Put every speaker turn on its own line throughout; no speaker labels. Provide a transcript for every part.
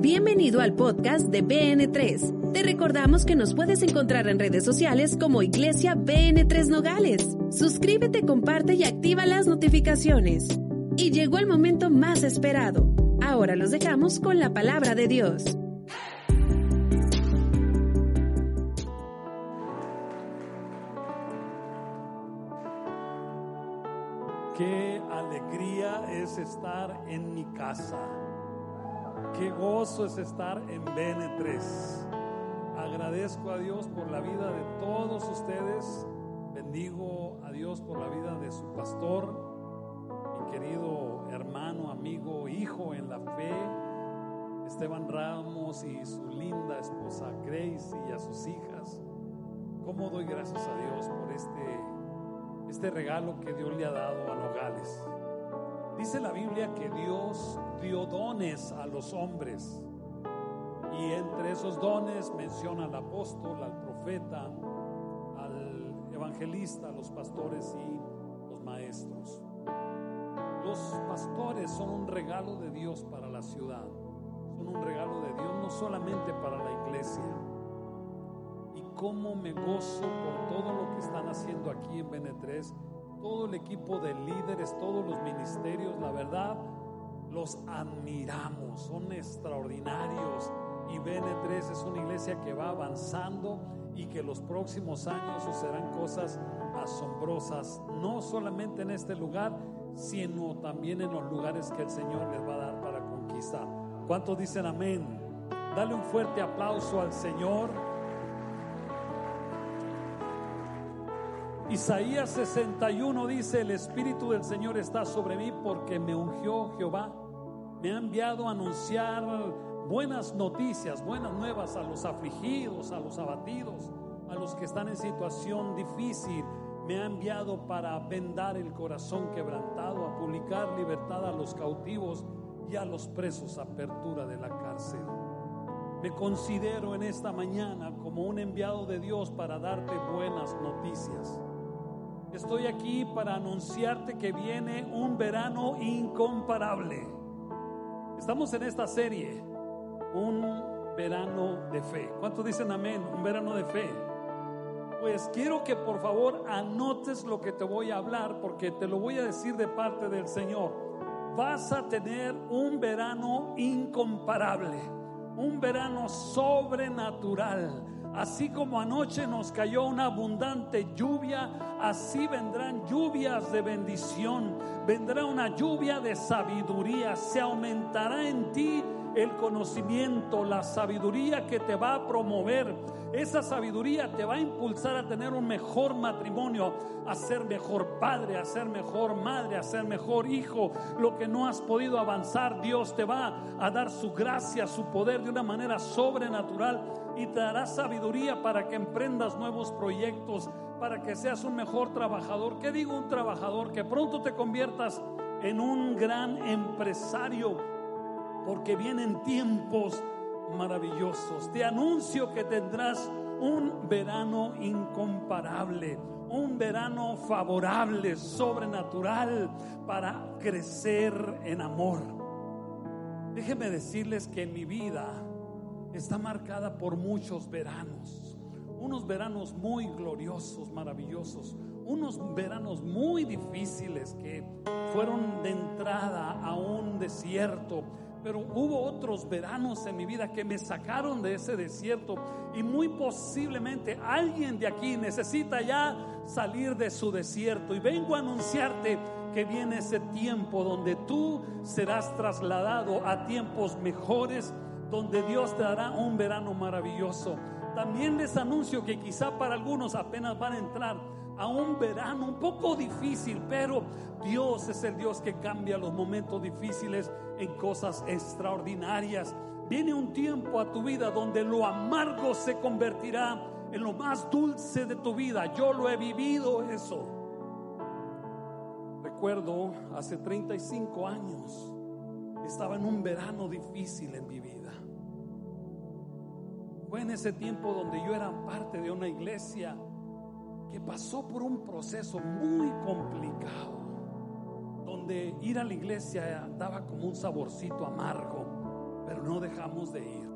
Bienvenido al podcast de BN3. Te recordamos que nos puedes encontrar en redes sociales como Iglesia BN3 Nogales. Suscríbete, comparte y activa las notificaciones. Y llegó el momento más esperado. Ahora los dejamos con la palabra de Dios.
Qué alegría es estar en mi casa. Qué gozo es estar en BN3. Agradezco a Dios por la vida de todos ustedes. Bendigo a Dios por la vida de su pastor, mi querido hermano, amigo, hijo en la fe, Esteban Ramos y su linda esposa Grace y a sus hijas. ¿Cómo doy gracias a Dios por este, este regalo que Dios le ha dado a Nogales? Dice la Biblia que Dios dio dones a los hombres. Y entre esos dones menciona al apóstol, al profeta, al evangelista, a los pastores y los maestros. Los pastores son un regalo de Dios para la ciudad. Son un regalo de Dios no solamente para la iglesia. Y cómo me gozo por todo lo que están haciendo aquí en Benetres todo el equipo de líderes, todos los ministerios, la verdad, los admiramos, son extraordinarios. Y BN3 es una iglesia que va avanzando y que los próximos años sucederán cosas asombrosas, no solamente en este lugar, sino también en los lugares que el Señor les va a dar para conquistar. ¿Cuántos dicen amén? Dale un fuerte aplauso al Señor. Isaías 61 dice, el Espíritu del Señor está sobre mí porque me ungió Jehová. Me ha enviado a anunciar buenas noticias, buenas nuevas a los afligidos, a los abatidos, a los que están en situación difícil. Me ha enviado para vendar el corazón quebrantado, a publicar libertad a los cautivos y a los presos, apertura de la cárcel. Me considero en esta mañana como un enviado de Dios para darte buenas noticias. Estoy aquí para anunciarte que viene un verano incomparable. Estamos en esta serie, un verano de fe. ¿Cuántos dicen amén? Un verano de fe. Pues quiero que por favor anotes lo que te voy a hablar porque te lo voy a decir de parte del Señor. Vas a tener un verano incomparable, un verano sobrenatural Así como anoche nos cayó una abundante lluvia, así vendrán lluvias de bendición, vendrá una lluvia de sabiduría, se aumentará en ti el conocimiento, la sabiduría que te va a promover. Esa sabiduría te va a impulsar a tener un mejor matrimonio, a ser mejor padre, a ser mejor madre, a ser mejor hijo. Lo que no has podido avanzar, Dios te va a dar su gracia, su poder de una manera sobrenatural y te dará sabiduría para que emprendas nuevos proyectos, para que seas un mejor trabajador. ¿Qué digo un trabajador? Que pronto te conviertas en un gran empresario, porque vienen tiempos maravillosos. Te anuncio que tendrás un verano incomparable, un verano favorable, sobrenatural, para crecer en amor. Déjenme decirles que mi vida, está marcada por muchos veranos. Unos veranos muy gloriosos, maravillosos. Unos veranos muy difíciles que fueron de entrada a un desierto. Pero hubo otros veranos en mi vida que me sacaron de ese desierto y muy posiblemente alguien de aquí necesita ya salir de su desierto. Y vengo a anunciarte que viene ese tiempo donde tú serás trasladado a tiempos mejores donde Dios te dará un verano maravilloso. También les anuncio que quizá para algunos apenas van a entrar a un verano un poco difícil, pero Dios es el Dios que cambia los momentos difíciles en cosas extraordinarias. Viene un tiempo a tu vida donde lo amargo se convertirá en lo más dulce de tu vida. Yo lo he vivido eso. Recuerdo hace 35 años, estaba en un verano difícil en mi vida. Fue en ese tiempo donde yo era parte de una iglesia que pasó por un proceso muy complicado, donde ir a la iglesia daba como un saborcito amargo. pero no dejamos de ir.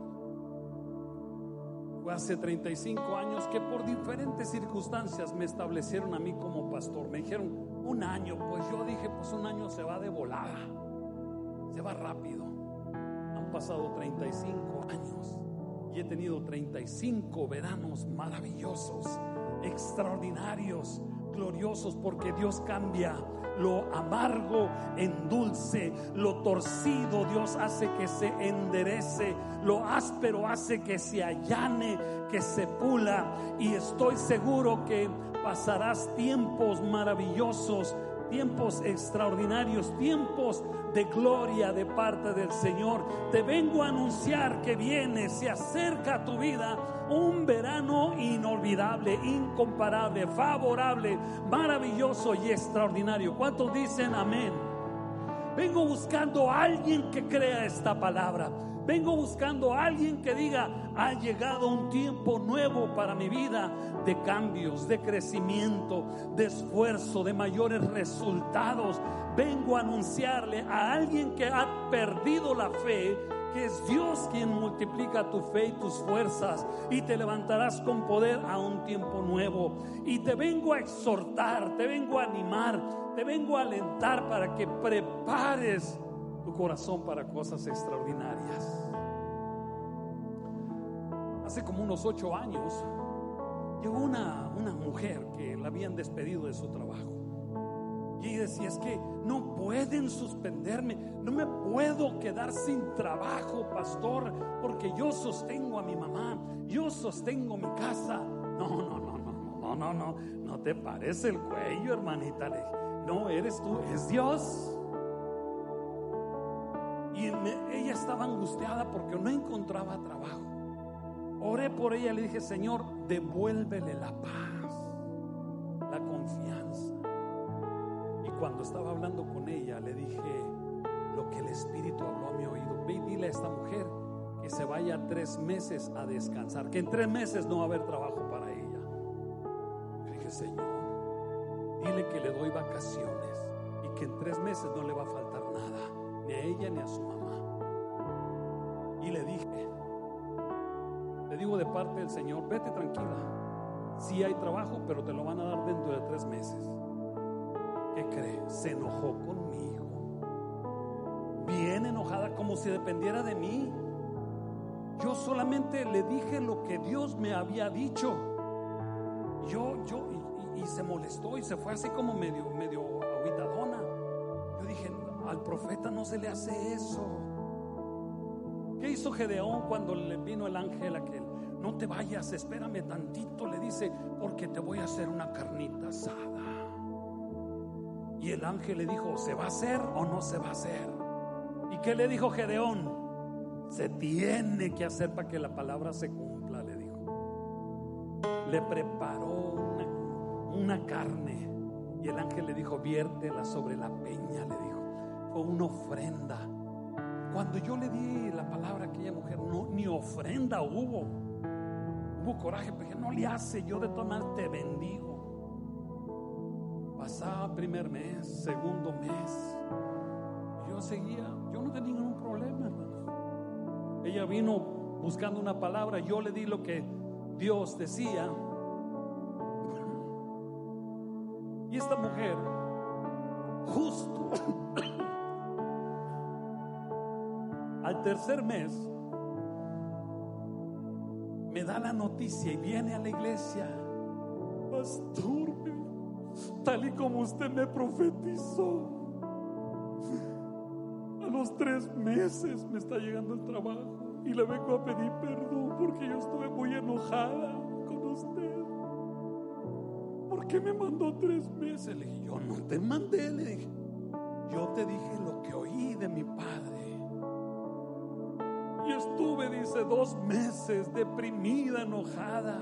Fue hace 35 años que por diferentes circunstancias me establecieron a mí como pastor. Me dijeron un año, pues yo dije, pues un año se va de volada, se va rápido. Han pasado 35 años y he tenido 35 veranos maravillosos, extraordinarios, gloriosos, porque Dios cambia lo amargo en dulce, lo torcido Dios hace que se enderece, lo áspero hace que se allane, que se pula. Y estoy seguro que pasarás tiempos maravillosos, tiempos extraordinarios, tiempos de gloria de parte del Señor. Te vengo a anunciar que viene, se acerca a tu vida un verano inolvidable, incomparable, favorable, maravilloso y extraordinario. ¿Cuántos dicen amén? Vengo buscando a alguien que crea esta palabra. Vengo buscando a alguien que diga, ha llegado un tiempo nuevo para mi vida de cambios, de crecimiento, de esfuerzo, de mayores resultados. Vengo a anunciarle a alguien que ha perdido la fe que es Dios quien multiplica tu fe y tus fuerzas y te levantarás con poder a un tiempo nuevo. Y te vengo a exhortar, te vengo a animar, te vengo a alentar para que prepares tu corazón para cosas extraordinarias. Hace como unos ocho años llegó una, una mujer que la habían despedido de su trabajo. Y decía, es que no pueden suspenderme, no me puedo quedar sin trabajo, pastor, porque yo sostengo a mi mamá, yo sostengo mi casa. No, no, no, no, no, no, no, no te parece el cuello, hermanita. No, eres tú, es Dios. Y ella estaba angustiada porque no encontraba trabajo. Oré por ella y le dije, Señor, devuélvele la paz, la confianza cuando estaba hablando con ella, le dije lo que el Espíritu habló a mi oído. Ve y dile a esta mujer que se vaya tres meses a descansar, que en tres meses no va a haber trabajo para ella. Le dije, Señor, dile que le doy vacaciones y que en tres meses no le va a faltar nada, ni a ella ni a su mamá. Y le dije, de parte del Señor, vete tranquila. Si hay trabajo, pero te lo van a dar dentro de tres meses. ¿Qué cree? Se enojó conmigo. Bien enojada, como si dependiera de mí. Yo solamente le dije lo que Dios me había dicho. Yo, yo, y, se molestó y se fue así como medio, medio aguitadona. Yo dije, al profeta no se le hace eso. ¿Qué hizo Gedeón cuando le vino el ángel aquel? No te vayas, espérame tantito, le dice, porque te voy a hacer una carnita asada. Y el ángel le dijo, ¿se va a hacer o no se va a hacer? ¿Y qué le dijo Gedeón? Se tiene que hacer para que la palabra se cumpla, le dijo. Le preparó una, carne y el ángel le dijo, viértela sobre la peña, le dijo. Fue una ofrenda. Cuando yo le di la palabra a aquella mujer, no, ni ofrenda hubo. Coraje, porque no le hace, yo de tomar te bendigo. Pasaba primer mes, segundo mes. Yo seguía, yo no tenía ningún problema, hermanos. Ella vino buscando una palabra, yo le di lo que Dios decía. Y esta mujer, justo al tercer mes, me da la noticia y viene a la iglesia. Pastor, tal y como usted me profetizó. A los tres meses me está llegando el trabajo y le vengo a pedir perdón porque yo estuve muy enojada con usted. ¿Por qué me mandó tres meses? Le dije, yo no te mandé, le dije. Yo te dije lo que oí de mi padre. Dice, dos meses deprimida, enojada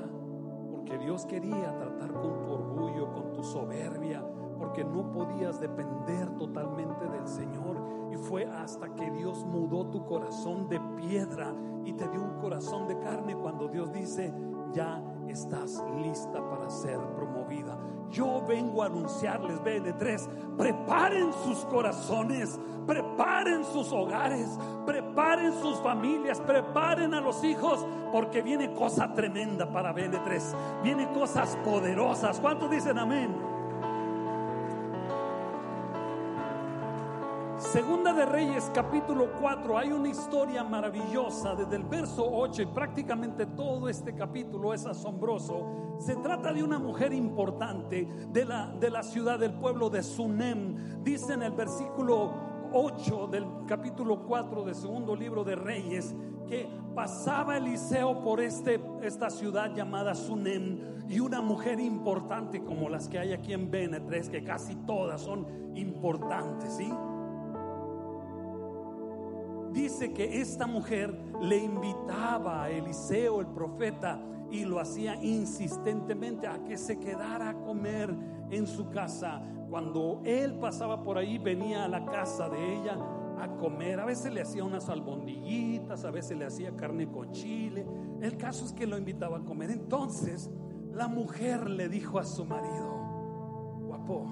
que Dios quería tratar con tu orgullo, con tu soberbia, porque no podías depender totalmente del Señor. Y fue hasta que Dios mudó tu corazón de piedra y te dio un corazón de carne cuando Dios dice, ya estás lista para ser promovida. Yo vengo a anunciarles, BN3, preparen sus corazones, preparen sus hogares, preparen sus familias, preparen a los hijos, porque viene cosa tremenda para BN3, viene cosas poderosas. ¿Cuántos dicen amén? Segunda de Reyes capítulo 4 hay una historia maravillosa desde el verso 8 y prácticamente todo este capítulo es asombroso. Se trata de una mujer importante de la, de la ciudad del pueblo de Sunem. Dice en el versículo 8 del capítulo 4 del segundo libro de Reyes que pasaba Eliseo por este, esta ciudad llamada Sunem y una mujer importante como las que hay aquí en Benetres, que casi todas son importantes, ¿sí? Dice que esta mujer le invitaba a Eliseo, el profeta, y lo hacía insistentemente a que se quedara a comer en su casa. Cuando él pasaba por ahí, venía a la casa de ella a comer. A veces le hacía unas albondiguitas, a veces le hacía carne con chile. El caso es que lo invitaba a comer. Entonces, la mujer le dijo a su marido, guapo,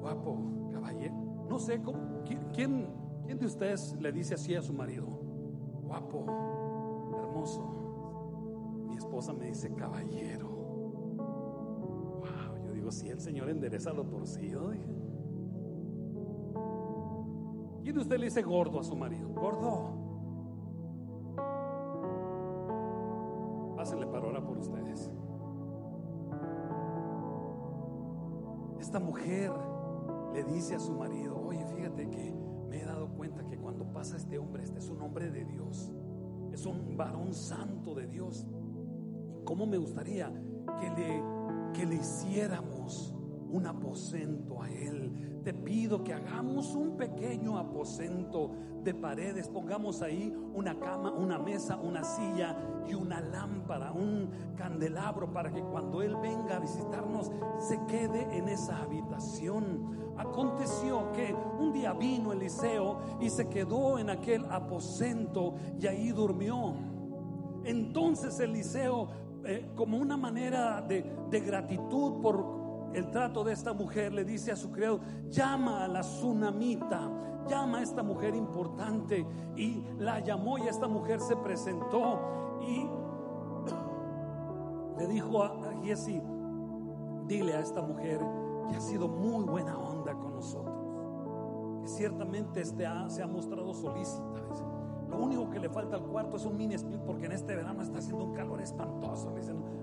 guapo, caballero, no sé, ¿cómo, ¿quién, ¿Quién de ustedes le dice así a su marido? Guapo, hermoso. Mi esposa me dice caballero. Wow, yo digo, si el Señor endereza lo torcido, dije. ¿Quién de ustedes le dice gordo a su marido? Gordo. Pásenle para ahora por ustedes. Esta mujer le dice a su marido, oye, fíjate que me he dado cuenta que cuando pasa este hombre, este es un hombre de Dios, es un varón santo de Dios. Y cómo me gustaría que le, que le hiciéramos un aposento a Él. Te pido que hagamos un pequeño aposento de paredes, pongamos ahí una cama, una mesa, una silla y una lámpara, un candelabro para que cuando Él venga a visitarnos se quede en esa habitación. Aconteció que un día vino Eliseo y se quedó en aquel aposento y ahí durmió. Entonces Eliseo, eh, como una manera de, de gratitud por el trato de esta mujer, le dice a su criado, llama a la tsunamita, llama a esta mujer importante. Y la llamó y esta mujer se presentó y le dijo a, a dile a esta mujer que ha sido muy buena onda con nosotros, que ciertamente este se ha mostrado solícita. Lo único que le falta al cuarto es un mini split porque en este verano está haciendo un calor espantoso.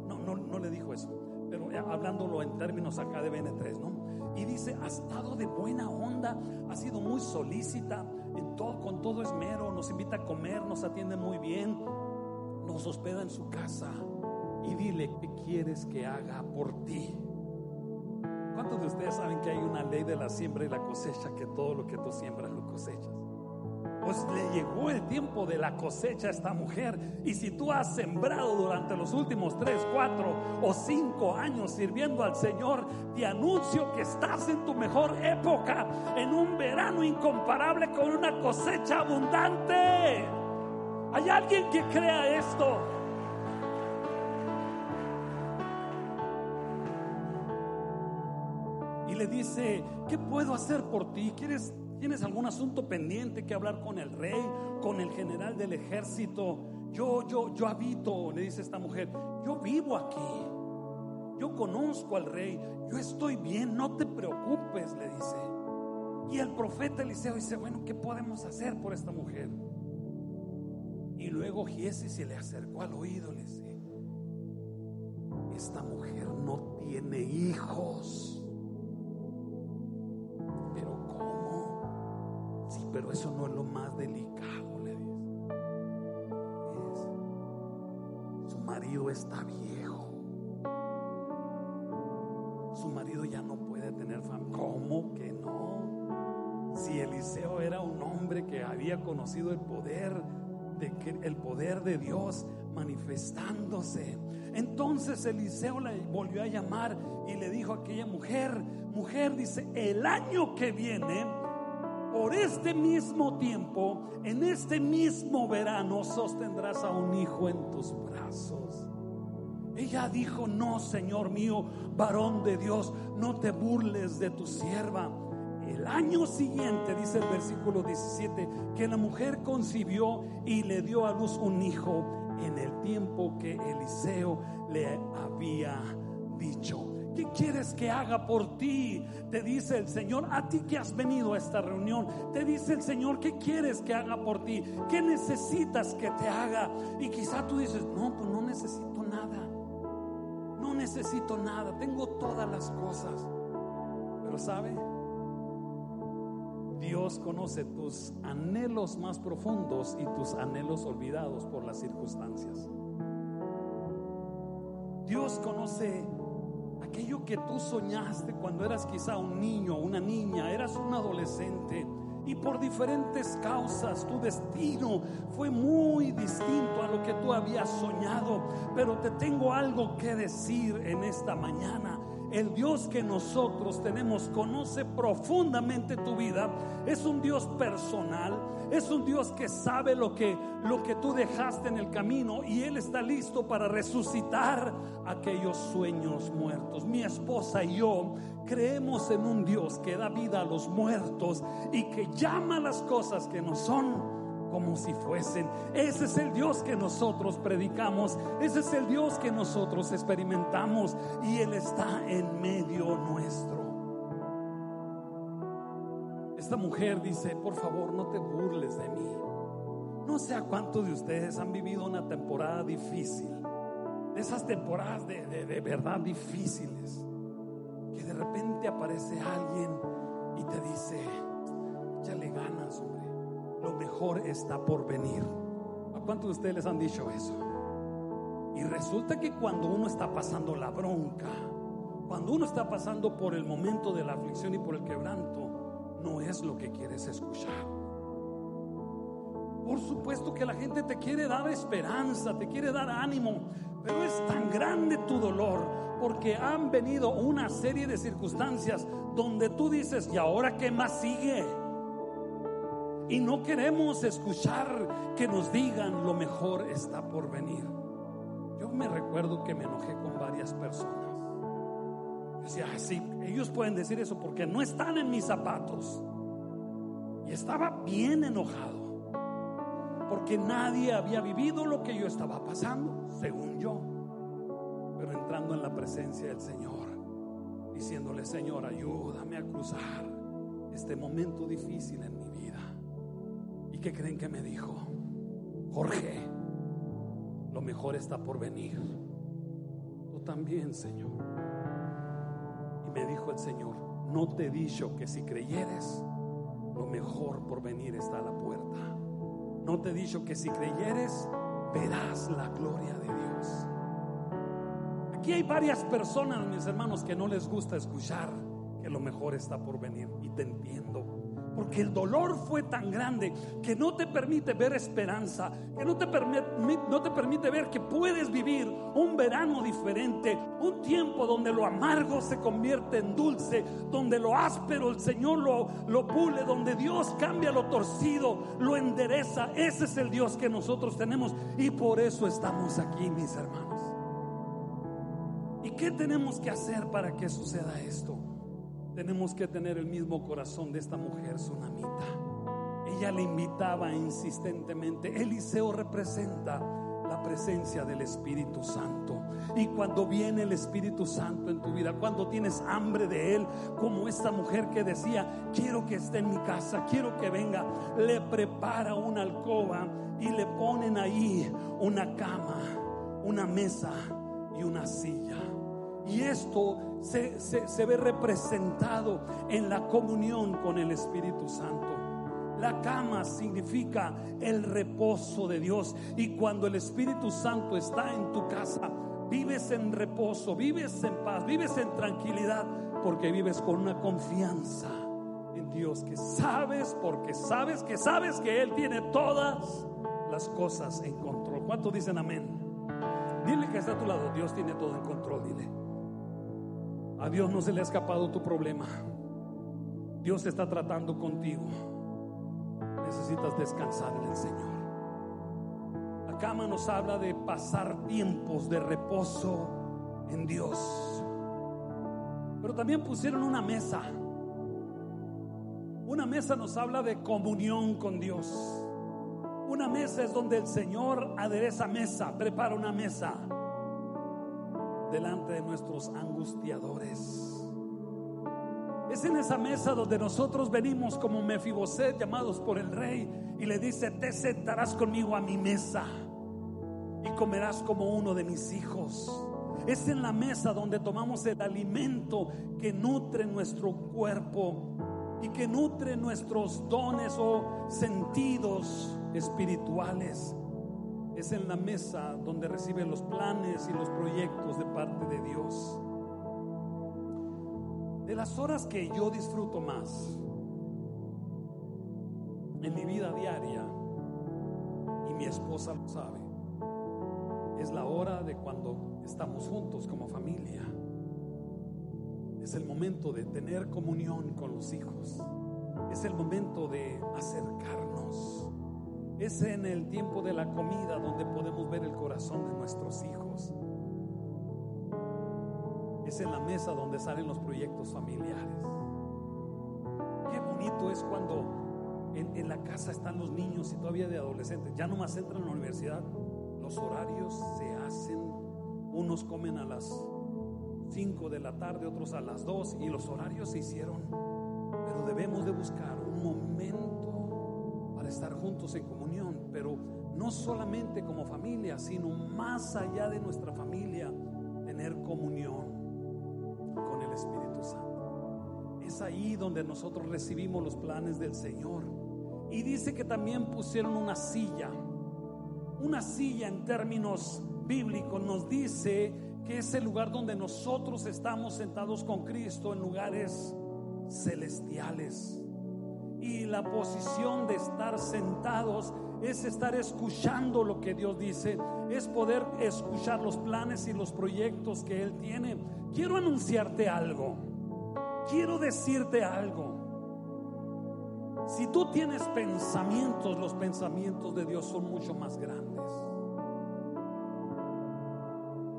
no, no, no le dijo eso, pero hablándolo en términos acá de BN3, ¿no? Y dice, ha estado de buena onda, ha sido muy solícita, en todo, con todo esmero, nos invita a comer, nos atiende muy bien, nos hospeda en su casa. Y dile, ¿qué quieres que haga por ti? ¿Cuántos de ustedes saben que hay una ley de la siembra y la cosecha que todo lo que tú siembras lo cosechas? Pues le llegó el tiempo de la cosecha a esta mujer. Y si tú has sembrado durante los últimos tres, cuatro o cinco años sirviendo al Señor, te anuncio que estás en tu mejor época, en un verano incomparable con una cosecha abundante. ¿Hay alguien que crea esto? le dice, ¿qué puedo hacer por ti? ¿Quieres, ¿Tienes algún asunto pendiente que hablar con el rey, con el general del ejército? Yo, yo, yo habito, le dice esta mujer, yo vivo aquí. Yo conozco al rey, yo estoy bien, no te preocupes, le dice. Y el profeta Eliseo dice, bueno, ¿qué podemos hacer por esta mujer? Y luego Giesi se le acercó al oído, le dice, esta mujer no tiene hijos. Pero eso no es lo más delicado, su marido está viejo. Su marido ya no puede tener familia. ¿Cómo que no? Si Eliseo era un hombre que había conocido el poder de que el poder de Dios manifestándose. Entonces Eliseo la volvió a llamar y le dijo a aquella mujer, mujer dice, el año que viene por este mismo tiempo, en este mismo verano, sostendrás a un hijo en tus brazos. Ella dijo, no, Señor mío, varón de Dios, no te burles de tu sierva. El año siguiente, dice el versículo 17, que la mujer concibió y le dio a luz un hijo en el tiempo que Eliseo le había dicho. ¿Qué quieres que haga por ti? Te dice el Señor, a ti que has venido a esta reunión, te dice el Señor, ¿qué quieres que haga por ti? ¿Qué necesitas que te haga? Y quizá tú dices, no, pues no necesito nada. No necesito nada, tengo todas las cosas. Pero ¿sabe? Dios conoce tus anhelos más profundos y tus anhelos olvidados por las circunstancias. Dios conoce aquello que tú soñaste cuando eras quizá un niño, una niña, eras un adolescente y por diferentes causas tu destino fue muy distinto a lo que tú habías soñado. Pero te tengo algo que decir en esta mañana. El Dios que nosotros tenemos conoce profundamente tu vida. Es un Dios personal. Es un Dios que sabe lo que, lo que tú dejaste en el camino y Él está listo para resucitar aquellos sueños muertos. Mi esposa y yo creemos en un Dios que da vida a los muertos y que llama las cosas que no son como si fuesen. Ese es el Dios que nosotros predicamos, ese es el Dios que nosotros experimentamos y Él está en medio nuestro. Esta mujer dice, por favor, no te burles de mí. No sé a cuántos de ustedes han vivido una temporada difícil, de esas temporadas de, de verdad difíciles, que de repente aparece alguien y te dice, échale ganas, hombre lo mejor está por venir. ¿A cuántos de ustedes les han dicho eso? Y resulta que cuando uno está pasando la bronca, cuando uno está pasando por el momento de la aflicción y por el quebranto, no es lo que quieres escuchar. Por supuesto que la gente te quiere dar esperanza, te quiere dar ánimo, pero es tan grande tu dolor porque han venido una serie de circunstancias donde tú dices, ¿y ahora qué más sigue? Y no queremos escuchar que nos digan lo mejor está por venir. Yo me recuerdo que me enojé con varias personas. Decía, sí, ellos pueden decir eso porque no están en mis zapatos. Y estaba bien enojado. Porque nadie había vivido lo que yo estaba pasando, según yo. Pero entrando en la presencia del Señor, diciéndole, Señor, ayúdame a cruzar este momento difícil en mi vida. ¿Y qué creen que me dijo? Jorge, lo mejor está por venir. Tú también, Señor. Y me dijo el Señor, no te he dicho que si creyeres, lo mejor por venir está a la puerta. No te he dicho que si creyeres, verás la gloria de Dios. Aquí hay varias personas, mis hermanos, que no les gusta escuchar que lo mejor está por venir. Y te entiendo. Porque el dolor fue tan grande que no te permite ver esperanza, que no te, permite, no te permite ver que puedes vivir un verano diferente, un tiempo donde lo amargo se convierte en dulce, donde lo áspero el Señor lo, lo pule, donde Dios cambia lo torcido, lo endereza. Ese es el Dios que nosotros tenemos y por eso estamos aquí, mis hermanos. ¿Y qué tenemos que hacer para que suceda esto? Tenemos que tener el mismo corazón de esta mujer sunamita. Ella le invitaba insistentemente. Eliseo representa la presencia del Espíritu Santo. Y cuando viene el Espíritu Santo en tu vida, cuando tienes hambre de Él, como esta mujer que decía, quiero que esté en mi casa, quiero que venga, le prepara una alcoba y le ponen ahí una cama, una mesa y una silla. Y esto se, ve representado en la comunión con el Espíritu Santo. La cama significa el reposo de Dios. Y cuando el Espíritu Santo está en tu casa, vives en reposo, vives en paz, vives en tranquilidad, porque vives con una confianza en Dios que sabes, porque sabes que sabes que Él tiene todas las cosas en control. ¿Cuántos dicen amén? Dile que está a tu lado, Dios tiene todo en control, dile. A Dios no se le ha escapado tu problema. Dios está tratando contigo. Necesitas descansar en el Señor. La cama nos habla de pasar tiempos de reposo en Dios. Pero también pusieron una mesa. Una mesa nos habla de comunión con Dios. Una mesa es donde el Señor adereza mesa, prepara una mesa delante de nuestros angustiadores. Es en esa mesa donde nosotros venimos como Mefiboset llamados por el rey y le dice, te sentarás conmigo a mi mesa y comerás como uno de mis hijos. Es en la mesa donde tomamos el alimento que nutre nuestro cuerpo y que nutre nuestros dones o sentidos espirituales. Es en la mesa donde recibe los planes y los proyectos de parte de Dios. De las horas que yo disfruto más en mi vida diaria, y mi esposa lo sabe, es la hora de cuando estamos juntos como familia. Es el momento de tener comunión con los hijos. Es el momento de acercarnos. Es en el tiempo de la comida donde podemos ver el corazón de nuestros hijos. Es en la mesa donde salen los proyectos familiares. Qué bonito es cuando en, la casa están los niños y todavía de adolescentes. Ya nomás entran a la universidad. Los horarios se hacen. Unos comen a las 5 de la tarde, otros a las 2 y los horarios se hicieron. Pero debemos de buscar un momento para estar juntos en comunión, pero no solamente como familia, sino más allá de nuestra familia, tener comunión con el Espíritu Santo. Es ahí donde nosotros recibimos los planes del Señor. Y dice que también pusieron una silla. Una silla en términos bíblicos nos dice que es el lugar donde nosotros estamos sentados con Cristo en lugares celestiales. Y la posición de estar sentados es estar escuchando lo que Dios dice, es poder escuchar los planes y los proyectos que Él tiene. Quiero anunciarte algo, quiero decirte algo. Si tú tienes pensamientos, los pensamientos de Dios son mucho más grandes.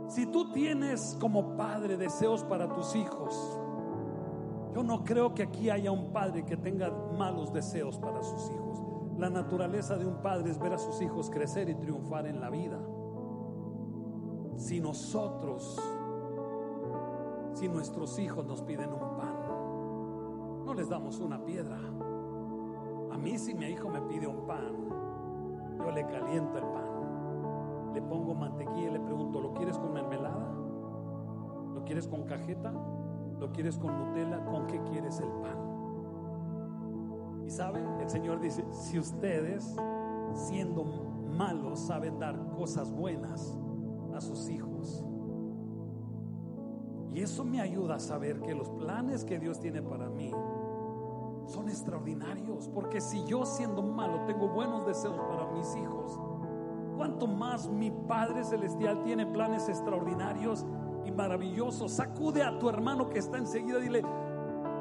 Si tú tienes como padre deseos para tus hijos, yo no creo que aquí haya un padre que tenga malos deseos para sus hijos. La naturaleza de un padre es ver a sus hijos crecer y triunfar en la vida. Si nosotros, si nuestros hijos nos piden un pan, no les damos una piedra. A mí si mi hijo me pide un pan, yo le caliento el pan le pongo mantequilla y le pregunto, ¿lo quieres con mermelada? ¿Lo quieres con cajeta? ¿Lo quieres con Nutella? ¿Con qué quieres el pan? Y sabe, el Señor dice, si ustedes, siendo malos, saben dar cosas buenas a sus hijos. Y eso me ayuda a saber que los planes que Dios tiene para mí son extraordinarios. Porque si yo siendo malo tengo buenos deseos para mis hijos, cuánto más mi Padre Celestial tiene planes extraordinarios y maravillosos. Sacude a tu hermano que está enseguida, dile,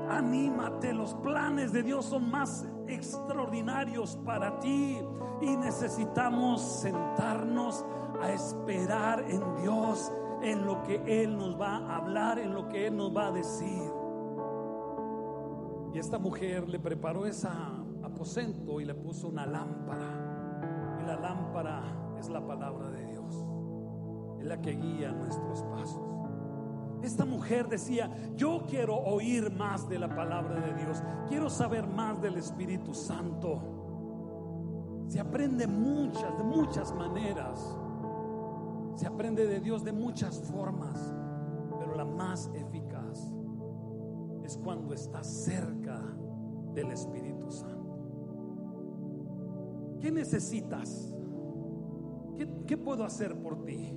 anímate, los planes de Dios son más extraordinarios para ti y necesitamos sentarnos a esperar en Dios, en lo que Él nos va a hablar, en lo que Él nos va a decir. Y esta mujer le preparó ese aposento y le puso una lámpara. Y la lámpara es la palabra de Dios. Es la que guía nuestros pasos. Esta mujer decía, yo quiero oír más de la palabra de Dios. Quiero saber más del Espíritu Santo. Se aprende muchas, de muchas maneras. Se aprende de Dios de muchas formas. Pero la más eficaz es cuando estás cerca del Espíritu Santo. ¿Qué necesitas? ¿Qué, puedo hacer por ti?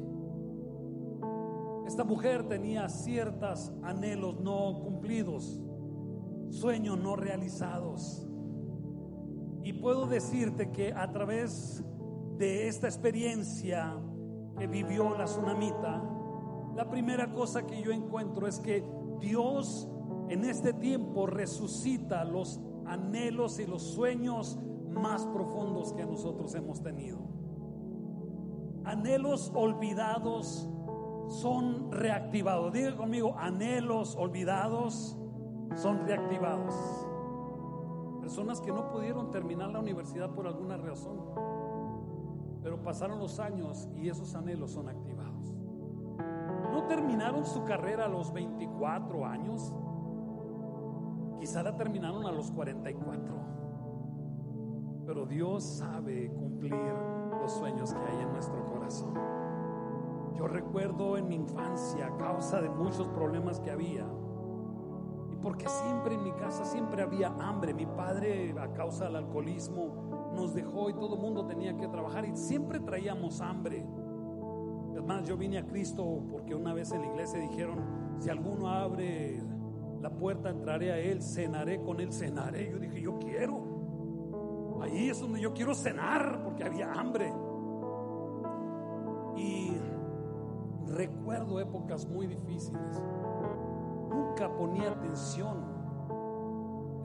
Esta mujer tenía ciertos anhelos no cumplidos, sueños no realizados. Y puedo decirte que a través de esta experiencia que vivió la tsunamita, la primera cosa que yo encuentro es que Dios en este tiempo resucita los anhelos y los sueños más profundos que nosotros hemos tenido anhelos olvidados son reactivados. Diga conmigo, anhelos olvidados son reactivados. Personas que no pudieron terminar la universidad por alguna razón. Pero pasaron los años y esos anhelos son activados. No terminaron su carrera a los 24 años. Quizá la terminaron a los 44. Pero Dios sabe cumplir los sueños que hay en nuestro corazón. Yo recuerdo en mi infancia, a causa de muchos problemas que había, y porque siempre en mi casa siempre había hambre. Mi padre, a causa del alcoholismo, nos dejó y todo el mundo tenía que trabajar y siempre traíamos hambre. Es más, yo vine a Cristo porque una vez en la iglesia dijeron, si alguno abre la puerta, entraré a Él, cenaré con Él, cenaré. Yo dije, yo quiero. Ahí es donde yo quiero cenar porque había hambre. Y recuerdo épocas muy difíciles. Nunca ponía atención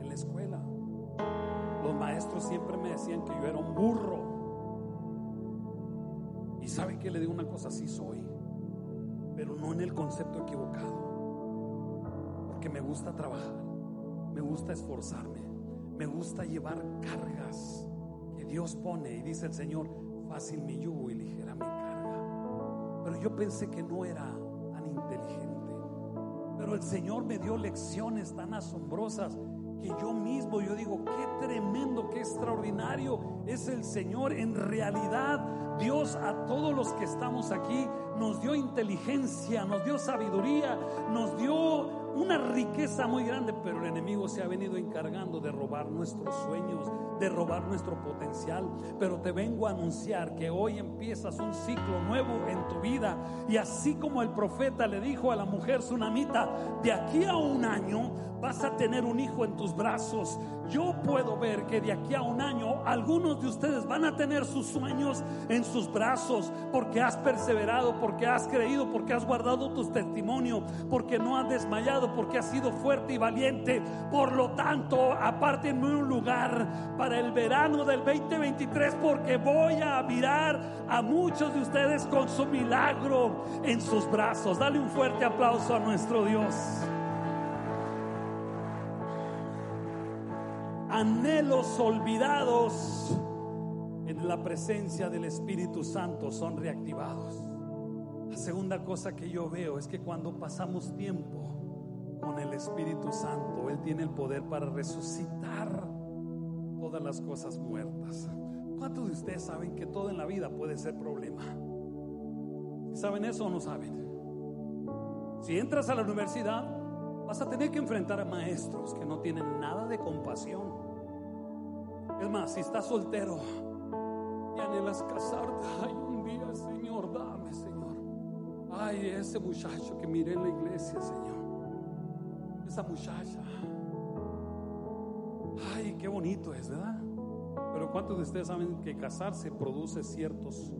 en la escuela. Los maestros siempre me decían que yo era un burro. Y sabe que le digo una cosa, sí soy, pero no en el concepto equivocado. Porque me gusta trabajar, me gusta esforzarme, me gusta llevar cargas que Dios pone y dice el Señor, fácil mi yugo y ligera mi. Pero yo pensé que no era tan inteligente. Pero el Señor me dio lecciones tan asombrosas que yo mismo, yo digo, qué tremendo, qué extraordinario es el Señor. En realidad, Dios a todos los que estamos aquí nos dio inteligencia, nos dio sabiduría, nos dio una riqueza muy grande, pero el enemigo se ha venido encargando de robar nuestros sueños, de robar nuestro potencial. Pero te vengo a anunciar que hoy empiezas un ciclo nuevo en tu vida. Y así como el profeta le dijo a la mujer tsunamita, de aquí a un año vas a tener un hijo en tus brazos. Yo puedo ver que de aquí a un año algunos de ustedes van a tener sus sueños en sus brazos porque has perseverado, porque has creído, porque has guardado tu testimonio, porque no has desmayado, porque has sido fuerte y valiente. Por lo tanto, apártenme un lugar para el verano del 2023 porque voy a mirar a muchos de ustedes con su milagro en sus brazos. Dale un fuerte aplauso a nuestro Dios. Anhelos olvidados en la presencia del Espíritu Santo son reactivados. La segunda cosa que yo veo es que cuando pasamos tiempo con el Espíritu Santo, Él tiene el poder para resucitar todas las cosas muertas. ¿Cuántos de ustedes saben que todo en la vida puede ser problema? ¿Saben eso o no saben? Si entras a la universidad, vas a tener que enfrentar a maestros que no tienen nada de compasión. Es más, si estás soltero y anhelas casarte, ay, un día, Señor, dame, Señor. Ay, ese muchacho que miré en la iglesia, Señor. Esa muchacha. Ay, qué bonito es, ¿verdad? Pero ¿cuántos de ustedes saben que casarse produce ciertos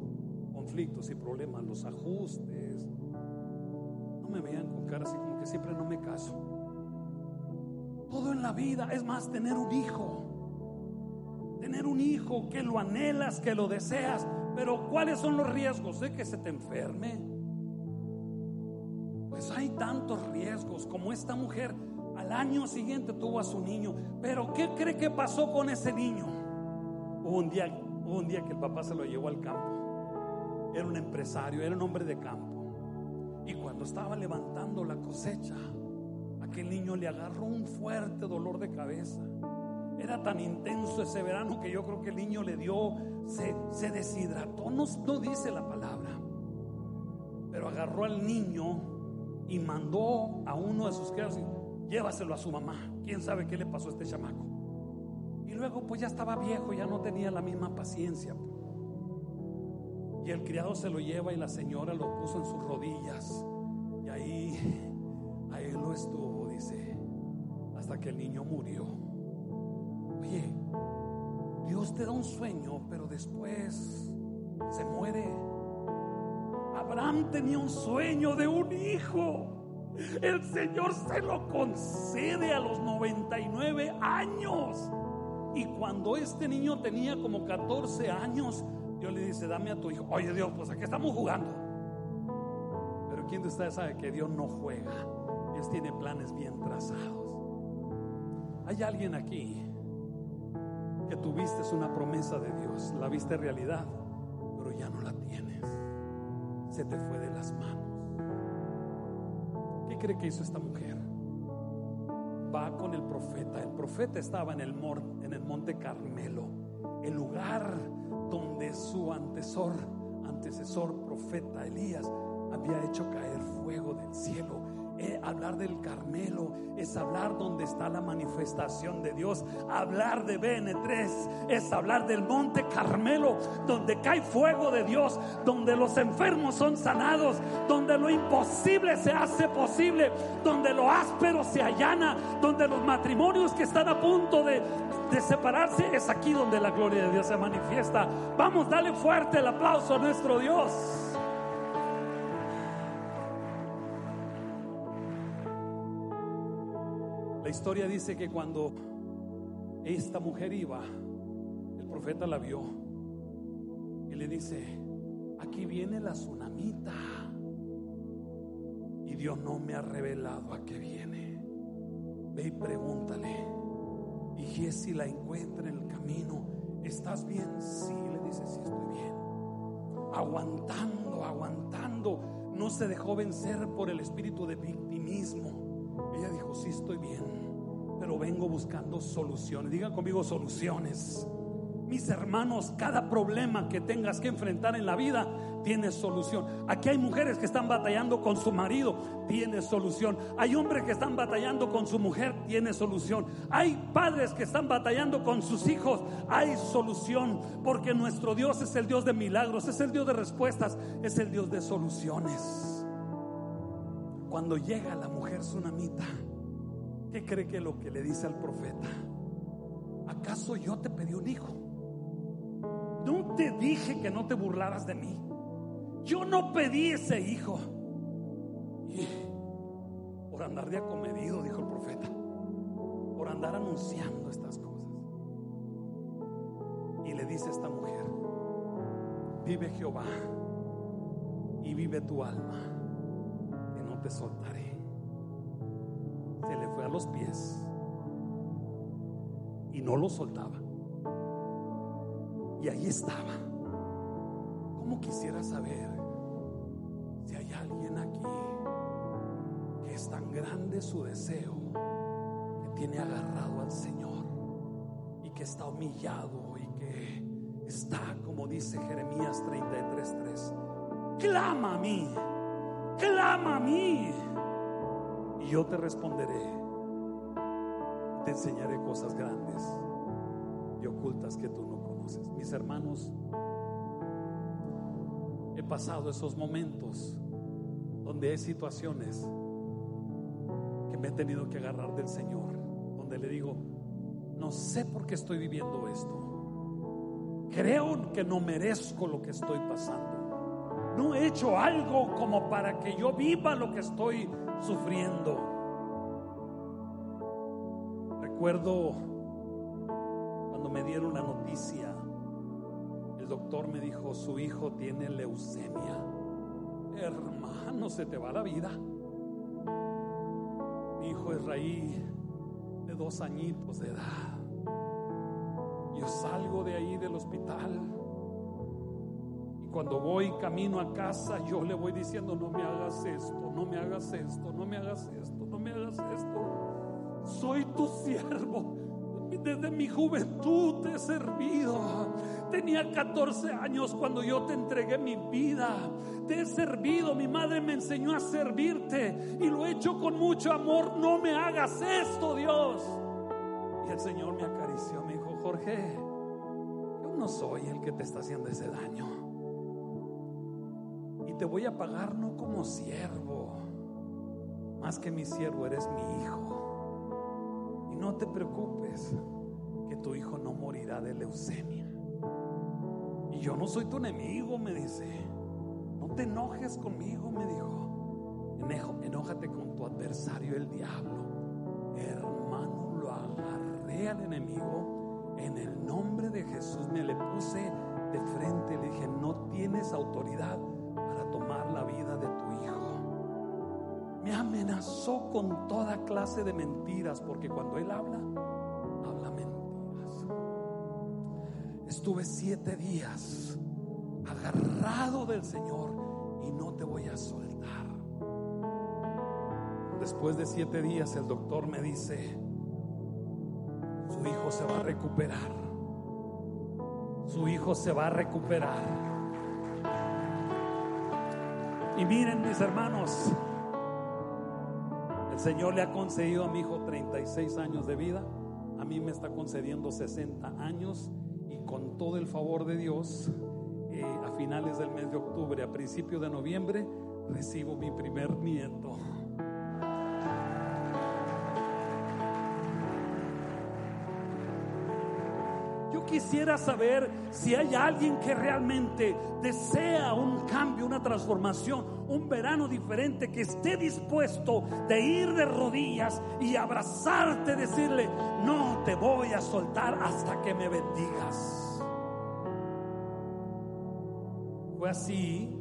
conflictos y problemas, los ajustes? No me vean con cara así como que siempre no me caso. Todo en la vida es más tener un hijo. Un hijo que lo anhelas, que lo deseas. Pero ¿cuáles son los riesgos de que se te enferme? Pues hay tantos riesgos como esta mujer al año siguiente tuvo a su niño. Pero ¿qué cree que pasó con ese niño? Hubo un día, hubo un día que el papá se lo llevó al campo. Era un empresario, era un hombre de campo. Y cuando estaba levantando la cosecha, aquel niño le agarró un fuerte dolor de cabeza. Era tan intenso ese verano que yo creo que el niño le dio, se, se deshidrató, no, no dice la palabra. Pero agarró al niño y mandó a uno de sus criados llévaselo a su mamá. ¿Quién sabe qué le pasó a este chamaco? Y luego pues ya estaba viejo, ya no tenía la misma paciencia. Y el criado se lo lleva y la señora lo puso en sus rodillas. Y ahí, ahí lo estuvo, dice, hasta que el niño murió. Oye, Dios te da un sueño, pero después se muere. Abraham tenía un sueño de un hijo. El Señor se lo concede a los 99 años. Y cuando este niño tenía como 14 años, Dios le dice, dame a tu hijo. Oye Dios, pues aquí estamos jugando. Pero ¿quién de ustedes sabe que Dios no juega? Dios tiene planes bien trazados. Hay alguien aquí que tuviste una promesa de Dios, la viste realidad, pero ya no la tienes. Se te fue de las manos. ¿Qué cree que hizo esta mujer? Va con el profeta. El profeta estaba en el, en el monte Carmelo, el lugar donde su antecesor, antecesor profeta Elías había hecho caer fuego del cielo hablar del Carmelo es hablar donde está la manifestación de Dios. Hablar de BN3 es hablar del monte Carmelo, donde cae fuego de Dios, donde los enfermos son sanados, donde lo imposible se hace posible, donde lo áspero se allana, donde los matrimonios que están a punto de, de separarse es aquí donde la gloria de Dios se manifiesta. Vamos, dale fuerte el aplauso a nuestro Dios. Historia dice que cuando esta mujer iba, el profeta la vio y le dice, aquí viene la tsunamita. Y Dios no me ha revelado a qué viene. Ve y pregúntale. Y si la encuentra en el camino, ¿estás bien? Sí, le dice, sí estoy bien. Aguantando, aguantando. No se dejó vencer por el espíritu de victimismo ella dijo, sí estoy bien, pero vengo buscando soluciones. Digan conmigo soluciones. Mis hermanos, cada problema que tengas que enfrentar en la vida tiene solución. Aquí hay mujeres que están batallando con su marido, tiene solución. Hay hombres que están batallando con su mujer, tiene solución. Hay padres que están batallando con sus hijos, hay solución. Porque nuestro Dios es el Dios de milagros, es el Dios de respuestas, es el Dios de soluciones. Cuando llega la mujer tsunamita, ¿qué cree que lo que le dice al profeta? ¿Acaso yo te pedí un hijo? No te dije que no te burlaras de mí. Yo no pedí ese hijo. Por andar de acomedido, dijo el profeta, por andar anunciando estas cosas. Y le dice a esta mujer, vive Jehová y vive tu alma te soltaré. Se le fue a los pies y no lo soltaba. Y ahí estaba. ¿Cómo quisiera saber si hay alguien aquí que es tan grande su deseo que tiene agarrado al Señor y que está humillado y que está, como dice Jeremías 33:3, clama a mí clama a mí y yo te responderé. Te enseñaré cosas grandes y ocultas que tú no conoces. Mis hermanos, he pasado esos momentos donde hay situaciones que me he tenido que agarrar del Señor, donde le digo, no sé por qué estoy viviendo esto. Creo que no merezco lo que estoy pasando no he hecho algo como para que yo viva lo que estoy sufriendo. Recuerdo cuando me dieron la noticia, el doctor me dijo, su hijo tiene leucemia. Hermano, se te va la vida. Mi hijo es raíz de dos añitos de edad. Yo salgo de ahí del hospital cuando voy camino a casa, yo le voy diciendo, no me hagas esto, no me hagas esto, no me hagas esto, no me hagas esto. Soy tu siervo. Desde mi juventud te he servido. Tenía 14 años cuando yo te entregué mi vida. Te he servido. Mi madre me enseñó a servirte y lo he hecho con mucho amor. No me hagas esto, Dios. Y el Señor me acarició. Me dijo, Jorge, yo no soy el que te está haciendo ese daño te voy a pagar no como siervo, más que mi siervo eres mi hijo. Y no te preocupes, que tu hijo no morirá de leucemia. Y yo no soy tu enemigo, me dice. No te enojes conmigo, me dijo. Enójate con tu adversario, el diablo. Hermano, lo agarré al enemigo. En el nombre de Jesús me le puse de frente. Le dije, no tienes autoridad amenazó con toda clase de mentiras, porque cuando él habla, habla mentiras. estuve siete días agarrado del Señor y no te voy a soltar. Después de siete días el doctor me dice, su hijo se va a recuperar. Su hijo se va a recuperar. Y miren mis hermanos, el Señor le ha concedido a mi hijo 36 años de vida, a mí me está concediendo 60 años y con todo el favor de Dios, eh, a finales del mes de octubre, a principios de noviembre, recibo mi primer nieto. Quisiera saber si hay alguien que realmente desea un cambio, una transformación, un verano diferente, que esté dispuesto de ir de rodillas y abrazarte, decirle, no te voy a soltar hasta que me bendigas. Fue así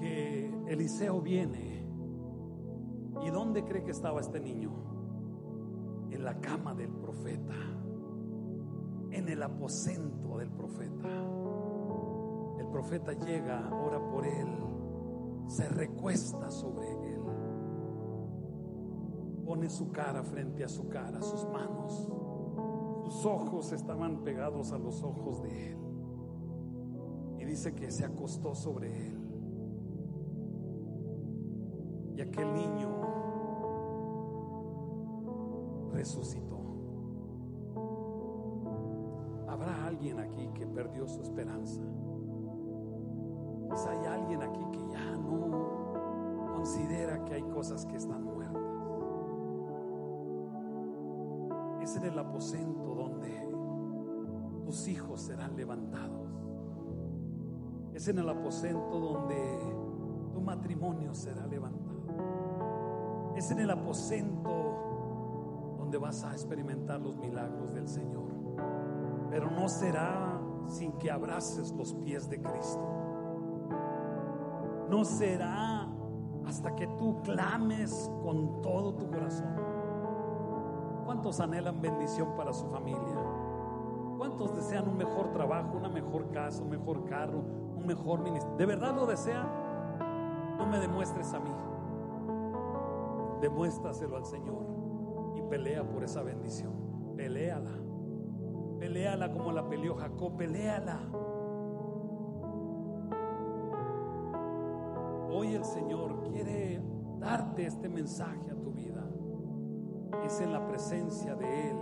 que Eliseo viene. ¿Y dónde cree que estaba este niño? En la cama del profeta en el aposento del profeta. El profeta llega, ora por él, se recuesta sobre él, pone su cara frente a su cara, sus manos, sus ojos estaban pegados a los ojos de él. Y dice que se acostó sobre él. Y aquel niño resucitó. Alguien aquí que perdió su esperanza. Quizá hay alguien aquí que ya no considera que hay cosas que están muertas. Es en el aposento donde tus hijos serán levantados. Es en el aposento donde tu matrimonio será levantado. Es en el aposento donde vas a experimentar los milagros del Señor pero no será sin que abraces los pies de Cristo. No será hasta que tú clames con todo tu corazón. ¿Cuántos anhelan bendición para su familia? ¿Cuántos desean un mejor trabajo, una mejor casa, un mejor carro, un mejor ministerio? ¿De verdad lo desean? No me demuestres a mí. Demuéstraselo al Señor y pelea por esa bendición. Peléala. Peleala como la peleó Jacob, peleala. Hoy el Señor quiere darte este mensaje a tu vida. Es en la presencia de Él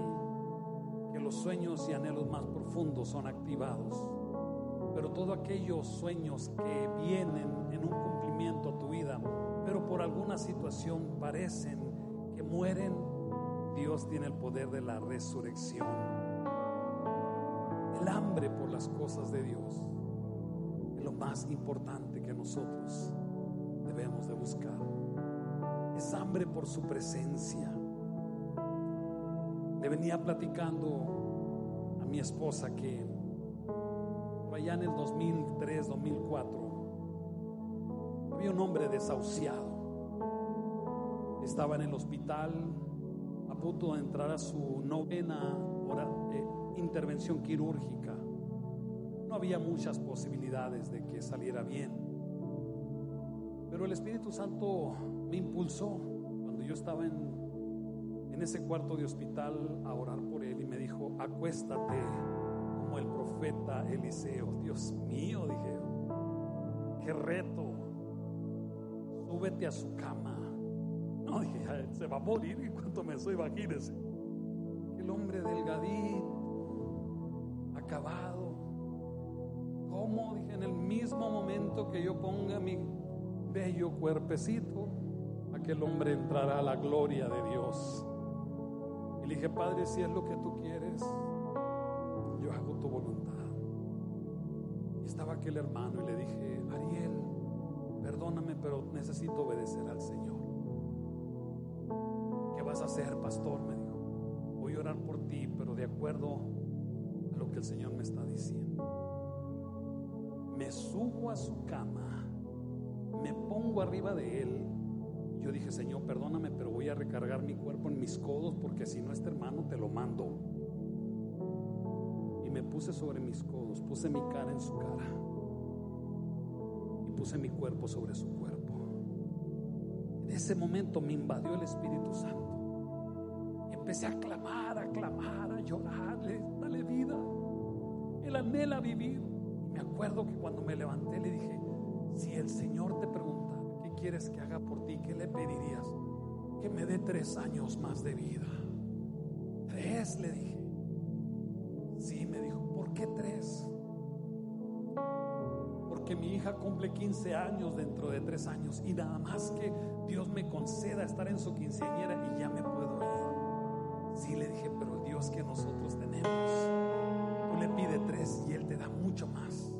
que los sueños y anhelos más profundos son activados. Pero todos aquellos sueños que vienen en un cumplimiento a tu vida, pero por alguna situación parecen que mueren, Dios tiene el poder de la resurrección el hambre por las cosas de Dios es lo más importante que nosotros debemos de buscar. Es hambre por su presencia. Le venía platicando a mi esposa que allá en el 2003, 2004, había un hombre desahuciado. Estaba en el hospital a punto de entrar a su novena hora, eh, intervención quirúrgica. No había muchas posibilidades de que saliera bien. Pero el Espíritu Santo me impulsó cuando yo estaba en, en ese cuarto de hospital a orar por él y me dijo, acuéstate como el profeta Eliseo. Dios mío, dije, qué reto. Súbete a su cama. No, dije, se va a morir y cuanto me soy, imagínese. El hombre delgadito acabado. ¿Cómo? Dije, en el mismo momento que yo ponga mi bello cuerpecito, aquel hombre entrará a la gloria de Dios. Y le dije, Padre, si es lo que tú quieres, yo hago tu voluntad. Y estaba aquel hermano y le dije, Ariel, perdóname, pero necesito obedecer al Señor. ¿Qué vas a hacer, pastor? Me dijo. Voy a orar por ti, pero de acuerdo que el Señor me está diciendo. Me subo a su cama, me pongo arriba de él. Yo dije, Señor, perdóname, pero voy a recargar mi cuerpo en mis codos porque si no, este hermano te lo mando. Y me puse sobre mis codos, puse mi cara en su cara y puse mi cuerpo sobre su cuerpo. En ese momento me invadió el Espíritu Santo empecé a clamar, a clamar, a llorarle, dale vida. Él anhela vivir. Y me acuerdo que cuando me levanté le dije, si el Señor te pregunta, ¿qué quieres que haga por ti? ¿Qué le pedirías? Que me dé tres años más de vida. Tres, le dije. Sí, me dijo, ¿por qué tres? Porque mi hija cumple 15 años dentro de tres años y nada más que Dios me conceda estar en su quinceañera y ya me puedo ir. Sí, le dije, pero el Dios que nosotros tenemos, le pide tres y Él te da mucho más.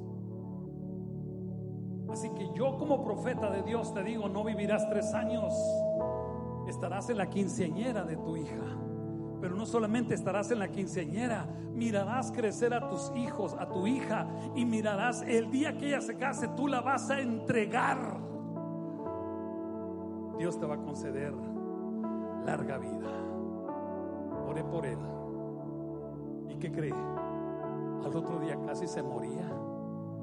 Así que yo como profeta de Dios te digo, no vivirás tres años, estarás en la quinceañera de tu hija. Pero no solamente estarás en la quinceañera, mirarás crecer a tus hijos, a tu hija, y mirarás el día que ella se case, tú la vas a entregar. Dios te va a conceder larga vida. Oré por él. ¿Y qué cree? Al otro día casi se moría.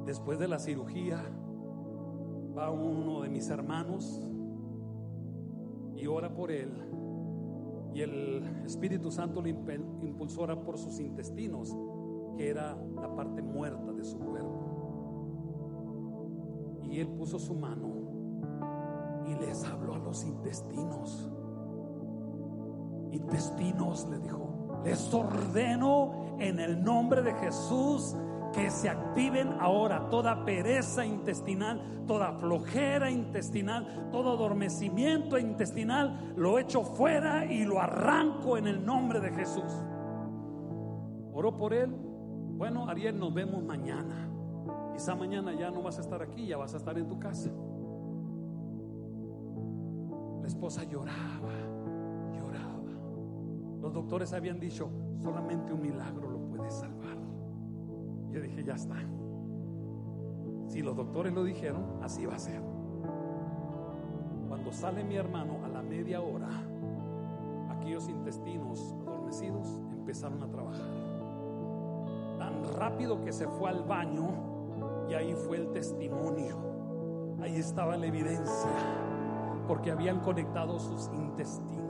Después de la cirugía, va uno de mis hermanos y ora por él y el Espíritu Santo lo impulsó por sus intestinos, que era la parte muerta de su cuerpo. Y él puso su mano y les habló a los intestinos. Intestinos, le dijo, les ordeno en el nombre de Jesús que se activen ahora toda pereza intestinal, toda flojera intestinal, todo adormecimiento intestinal, lo echo fuera y lo arranco en el nombre de Jesús. Oro por él. Bueno, Ariel, nos vemos mañana. Quizá mañana ya no vas a estar aquí, ya vas a estar en tu casa. La esposa lloraba. Los doctores habían dicho, solamente un milagro lo puede salvar. Yo dije, ya está. Si los doctores lo dijeron, así va a ser. Cuando sale mi hermano a la media hora, aquellos intestinos adormecidos empezaron a trabajar. Tan rápido que se fue al baño y ahí fue el testimonio. Ahí estaba la evidencia, porque habían conectado sus intestinos.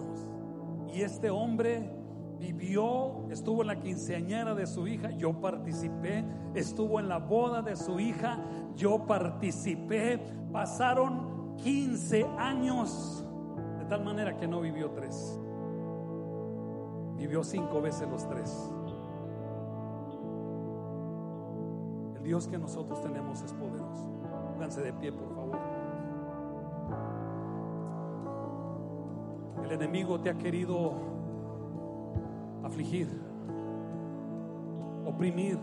Y este hombre vivió, estuvo en la quinceañera de su hija, yo participé, estuvo en la boda de su hija, yo participé, pasaron 15 años, de tal manera que no vivió tres, vivió cinco veces los tres. El Dios que nosotros tenemos es poderoso. Pónganse de pie, por favor. El enemigo te ha querido afligir, oprimir.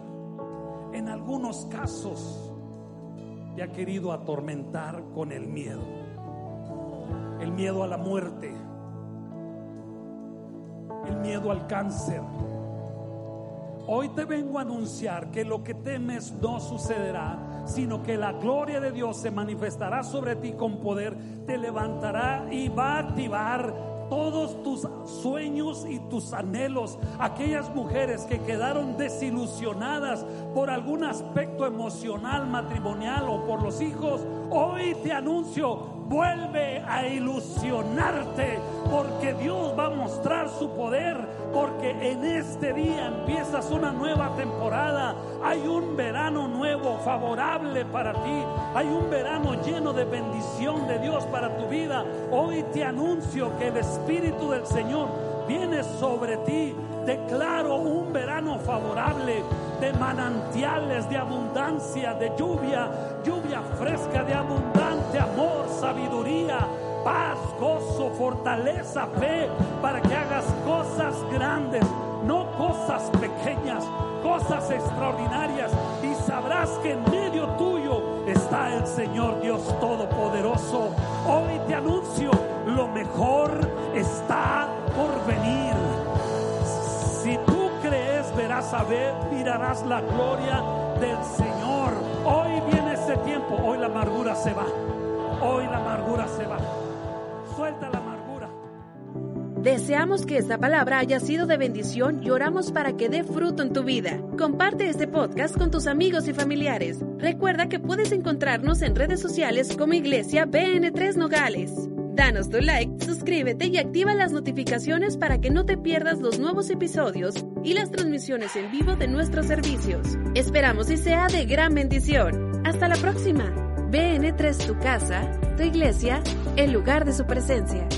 En algunos casos te ha querido atormentar con el miedo. El miedo a la muerte. El miedo al cáncer. Hoy te vengo a anunciar que lo que temes no sucederá, sino que la gloria de Dios se manifestará sobre ti con poder, te levantará y va a activar todos tus sueños y tus anhelos. Aquellas mujeres que quedaron desilusionadas por algún aspecto emocional, matrimonial o por los hijos, hoy te anuncio, vuelve a ilusionarte porque Dios va a mostrar su poder, porque en este día empiezas una nueva temporada, hay un verano nuevo favorable para ti, hay un verano lleno de bendición de Dios para tu vida. Hoy te anuncio que el Espíritu del Señor viene sobre ti. Declaro un verano favorable de manantiales, de abundancia, de lluvia, lluvia fresca, de abundante amor, sabiduría, paz, gozo, fortaleza, fe, para que hagas cosas grandes, no cosas pequeñas, cosas extraordinarias. Y sabrás que en medio tuyo está el Señor Dios Todopoderoso. Hoy te anuncio, lo mejor está por venir. Verás a ver, mirarás la gloria del Señor. Hoy viene ese tiempo, hoy la amargura se va. Hoy la amargura se va. Suelta la amargura.
Deseamos que esta palabra haya sido de bendición y oramos para que dé fruto en tu vida. Comparte este podcast con tus amigos y familiares. Recuerda que puedes encontrarnos en redes sociales como Iglesia BN3 Nogales. Danos tu like, suscríbete y activa las notificaciones para que no te pierdas los nuevos episodios y las transmisiones en vivo de nuestros servicios. Esperamos y sea de gran bendición. Hasta la próxima. BN3 tu casa, tu iglesia, el lugar de su presencia.